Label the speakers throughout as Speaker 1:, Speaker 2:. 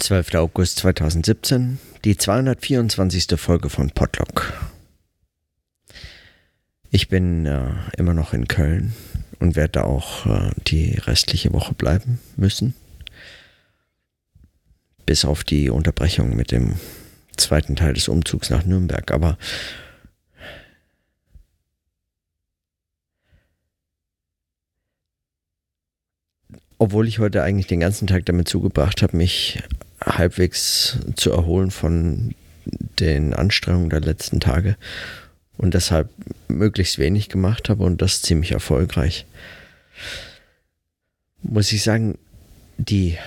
Speaker 1: 12. August 2017, die 224. Folge von Podlock. Ich bin äh, immer noch in Köln und werde auch äh, die restliche Woche bleiben müssen. Bis auf die Unterbrechung mit dem zweiten Teil des Umzugs nach Nürnberg. Aber obwohl ich heute eigentlich den ganzen Tag damit zugebracht habe, mich halbwegs zu erholen von den Anstrengungen der letzten Tage und deshalb möglichst wenig gemacht habe und das ziemlich erfolgreich. Muss ich sagen, die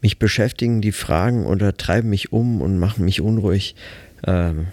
Speaker 1: mich beschäftigen die Fragen oder treiben mich um und machen mich unruhig ähm,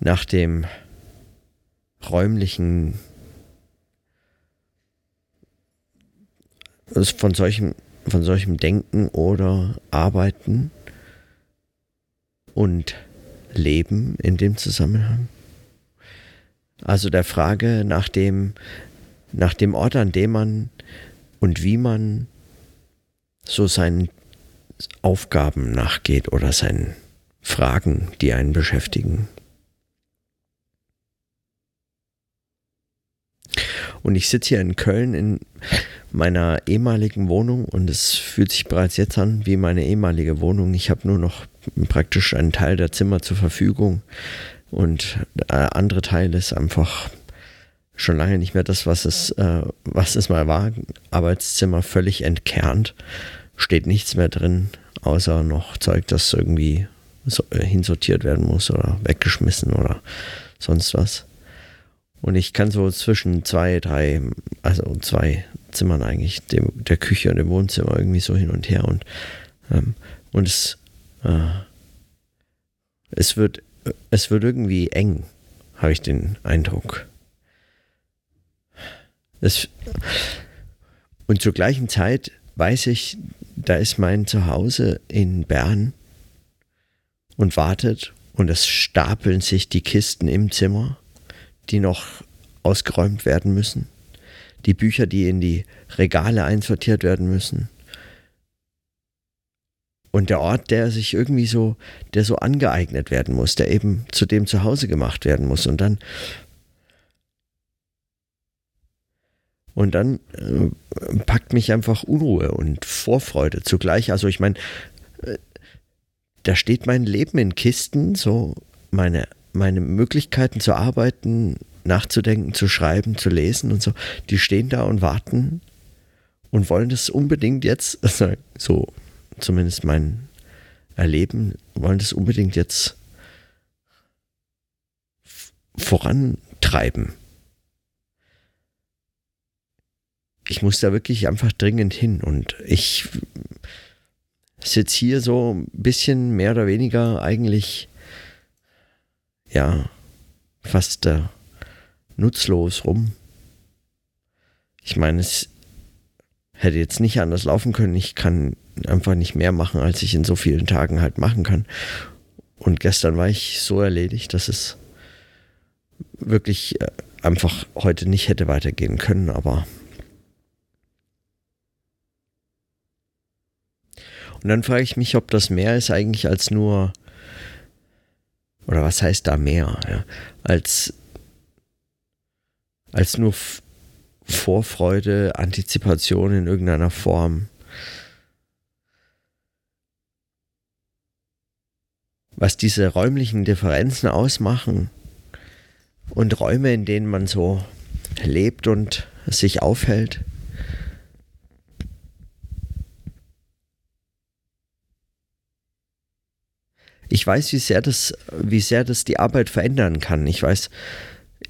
Speaker 1: nach dem räumlichen von solchem von solchem Denken oder Arbeiten und Leben in dem Zusammenhang? Also der Frage nach dem, nach dem Ort, an dem man und wie man so seinen Aufgaben nachgeht oder seinen Fragen, die einen beschäftigen. Und ich sitze hier in Köln in meiner ehemaligen Wohnung und es fühlt sich bereits jetzt an wie meine ehemalige Wohnung. Ich habe nur noch praktisch einen Teil der Zimmer zur Verfügung und der andere Teil ist einfach schon lange nicht mehr das, was es, äh, was es mal war. Arbeitszimmer völlig entkernt, steht nichts mehr drin, außer noch Zeug, das irgendwie so, äh, hinsortiert werden muss oder weggeschmissen oder sonst was. Und ich kann so zwischen zwei, drei, also zwei Zimmern eigentlich, dem, der Küche und dem Wohnzimmer irgendwie so hin und her. Und, ähm, und es, äh, es, wird, es wird irgendwie eng, habe ich den Eindruck. Es, und zur gleichen Zeit weiß ich, da ist mein Zuhause in Bern und wartet und es stapeln sich die Kisten im Zimmer die noch ausgeräumt werden müssen, die Bücher, die in die Regale einsortiert werden müssen. Und der Ort, der sich irgendwie so, der so angeeignet werden muss, der eben zu dem Zuhause gemacht werden muss. Und dann, und dann äh, packt mich einfach Unruhe und Vorfreude zugleich. Also ich meine, äh, da steht mein Leben in Kisten, so meine meine Möglichkeiten zu arbeiten, nachzudenken, zu schreiben, zu lesen und so, die stehen da und warten und wollen das unbedingt jetzt, also so zumindest mein Erleben, wollen das unbedingt jetzt vorantreiben. Ich muss da wirklich einfach dringend hin und ich sitze hier so ein bisschen mehr oder weniger eigentlich ja, fast äh, nutzlos rum. Ich meine, es hätte jetzt nicht anders laufen können. Ich kann einfach nicht mehr machen, als ich in so vielen Tagen halt machen kann. Und gestern war ich so erledigt, dass es wirklich äh, einfach heute nicht hätte weitergehen können, aber Und dann frage ich mich, ob das mehr ist eigentlich als nur oder was heißt da mehr, ja, als, als nur F Vorfreude, Antizipation in irgendeiner Form. Was diese räumlichen Differenzen ausmachen und Räume, in denen man so lebt und sich aufhält, ich weiß, wie sehr das, wie sehr das die Arbeit verändern kann. Ich weiß,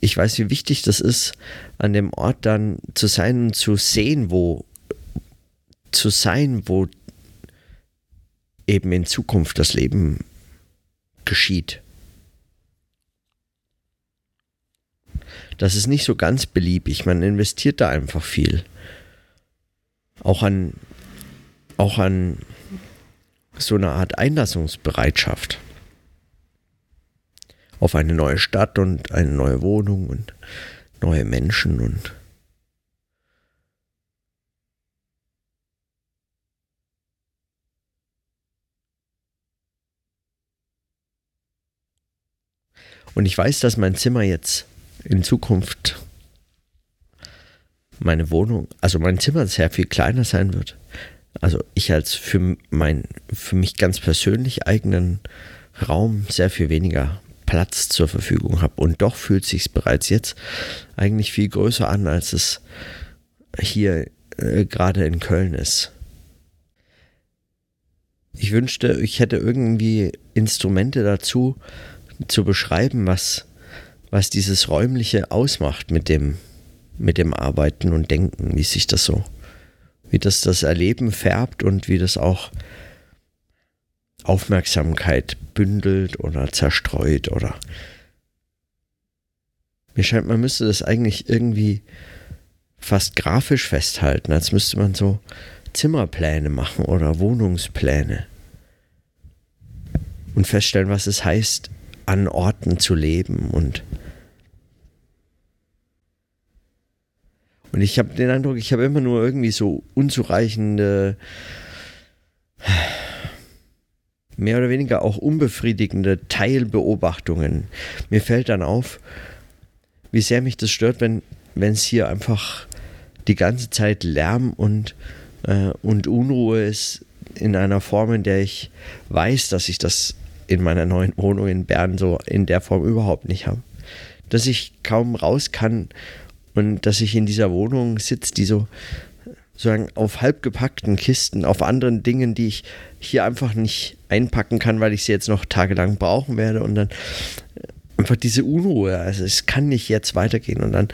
Speaker 1: ich weiß, wie wichtig das ist, an dem Ort dann zu sein und zu sehen, wo zu sein, wo eben in Zukunft das Leben geschieht. Das ist nicht so ganz beliebig. Man investiert da einfach viel. Auch an, auch an so eine Art Einlassungsbereitschaft auf eine neue Stadt und eine neue Wohnung und neue Menschen und Und ich weiß, dass mein Zimmer jetzt in Zukunft meine Wohnung, also mein Zimmer sehr viel kleiner sein wird. Also ich als für mein, für mich ganz persönlich eigenen Raum sehr viel weniger Platz zur Verfügung habe. Und doch fühlt sich bereits jetzt eigentlich viel größer an, als es hier äh, gerade in Köln ist. Ich wünschte, ich hätte irgendwie Instrumente dazu, zu beschreiben, was, was dieses Räumliche ausmacht mit dem, mit dem Arbeiten und Denken, wie sich das so, wie das das Erleben färbt und wie das auch Aufmerksamkeit bündelt oder zerstreut oder mir scheint, man müsste das eigentlich irgendwie fast grafisch festhalten, als müsste man so Zimmerpläne machen oder Wohnungspläne und feststellen, was es heißt, an Orten zu leben und und ich habe den Eindruck, ich habe immer nur irgendwie so unzureichende mehr oder weniger auch unbefriedigende Teilbeobachtungen. Mir fällt dann auf, wie sehr mich das stört, wenn es hier einfach die ganze Zeit Lärm und, äh, und Unruhe ist in einer Form, in der ich weiß, dass ich das in meiner neuen Wohnung in Bern so in der Form überhaupt nicht habe. Dass ich kaum raus kann und dass ich in dieser Wohnung sitze, die so sozusagen auf halb gepackten Kisten, auf anderen Dingen, die ich hier einfach nicht einpacken kann, weil ich sie jetzt noch tagelang brauchen werde und dann einfach diese Unruhe, also es kann nicht jetzt weitergehen und dann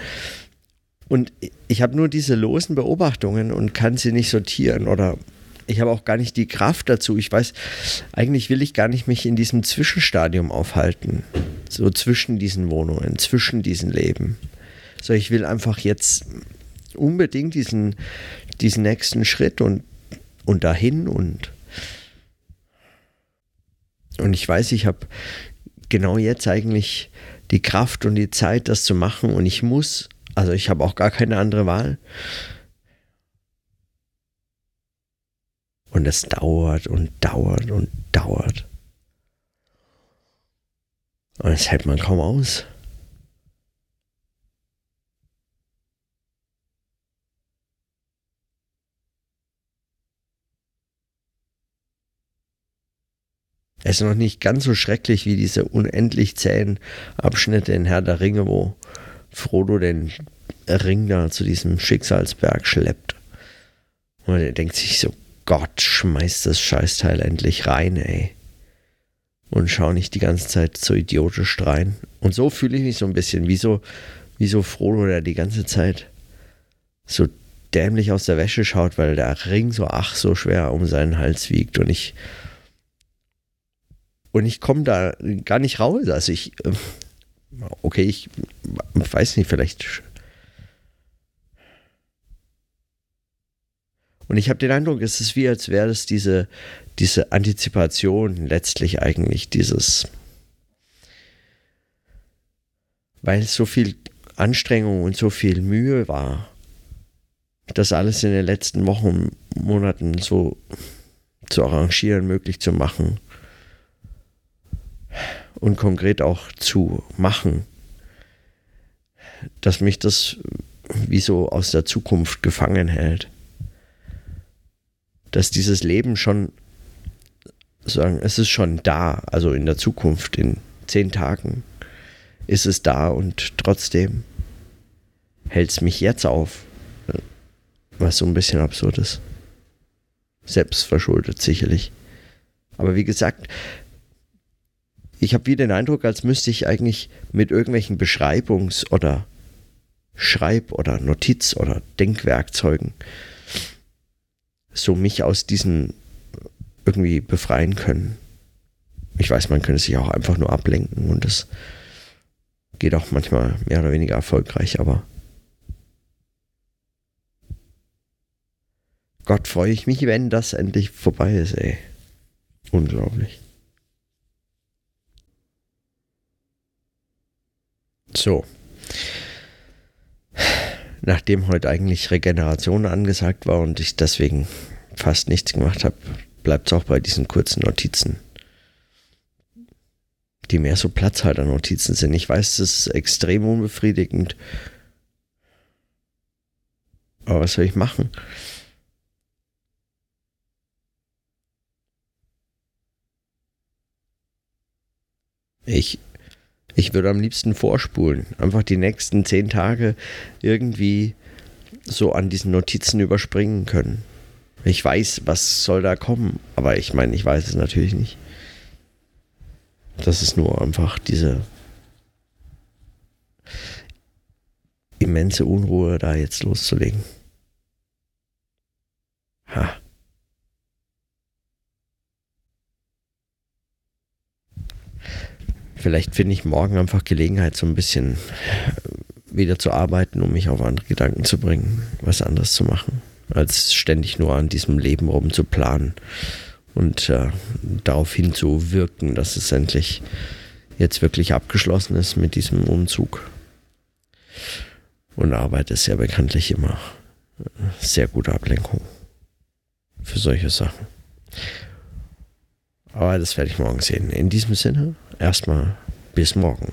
Speaker 1: und ich habe nur diese losen Beobachtungen und kann sie nicht sortieren oder ich habe auch gar nicht die Kraft dazu. Ich weiß, eigentlich will ich gar nicht mich in diesem Zwischenstadium aufhalten. So zwischen diesen Wohnungen, zwischen diesen Leben. So, ich will einfach jetzt unbedingt diesen, diesen nächsten Schritt und, und dahin und und ich weiß, ich habe genau jetzt eigentlich die Kraft und die Zeit, das zu machen und ich muss, also ich habe auch gar keine andere Wahl. Und es dauert und dauert und dauert. Und es hält man kaum aus. Es ist noch nicht ganz so schrecklich wie diese unendlich zähen Abschnitte in Herr der Ringe, wo Frodo den Ring da zu diesem Schicksalsberg schleppt. Und er denkt sich so, Gott, schmeiß das Scheißteil endlich rein, ey. Und schau nicht die ganze Zeit so idiotisch rein. Und so fühle ich mich so ein bisschen, wie so, wie so Frodo, der die ganze Zeit so dämlich aus der Wäsche schaut, weil der Ring so ach so schwer um seinen Hals wiegt und ich und ich komme da gar nicht raus. Also ich, äh, okay, ich weiß nicht, vielleicht. Und ich habe den Eindruck, es ist wie, als wäre es diese, diese Antizipation letztlich eigentlich, dieses, weil es so viel Anstrengung und so viel Mühe war, das alles in den letzten Wochen, Monaten so zu arrangieren, möglich zu machen und konkret auch zu machen, dass mich das wie so aus der Zukunft gefangen hält. Dass dieses Leben schon, sagen, es ist schon da, also in der Zukunft, in zehn Tagen ist es da und trotzdem hält es mich jetzt auf, was so ein bisschen absurd ist. Selbstverschuldet sicherlich. Aber wie gesagt, ich habe wieder den Eindruck, als müsste ich eigentlich mit irgendwelchen Beschreibungs- oder Schreib- oder Notiz- oder Denkwerkzeugen so mich aus diesen irgendwie befreien können. Ich weiß, man könnte sich auch einfach nur ablenken und das geht auch manchmal mehr oder weniger erfolgreich, aber Gott freue ich mich, wenn das endlich vorbei ist, ey. Unglaublich. So. Nachdem heute eigentlich Regeneration angesagt war und ich deswegen fast nichts gemacht habe, bleibt es auch bei diesen kurzen Notizen. die mehr so Platzhalter-Notizen sind. Ich weiß, das ist extrem unbefriedigend. Aber was soll ich machen? Ich, ich würde am liebsten vorspulen. Einfach die nächsten zehn Tage irgendwie so an diesen Notizen überspringen können. Ich weiß, was soll da kommen, aber ich meine, ich weiß es natürlich nicht. Das ist nur einfach diese immense Unruhe, da jetzt loszulegen. Vielleicht finde ich morgen einfach Gelegenheit, so ein bisschen wieder zu arbeiten, um mich auf andere Gedanken zu bringen, was anderes zu machen, als ständig nur an diesem Leben rum zu planen und äh, darauf hinzuwirken, dass es endlich jetzt wirklich abgeschlossen ist mit diesem Umzug. Und Arbeit ist ja bekanntlich immer sehr gute Ablenkung für solche Sachen. Aber das werde ich morgen sehen. In diesem Sinne, erstmal bis morgen.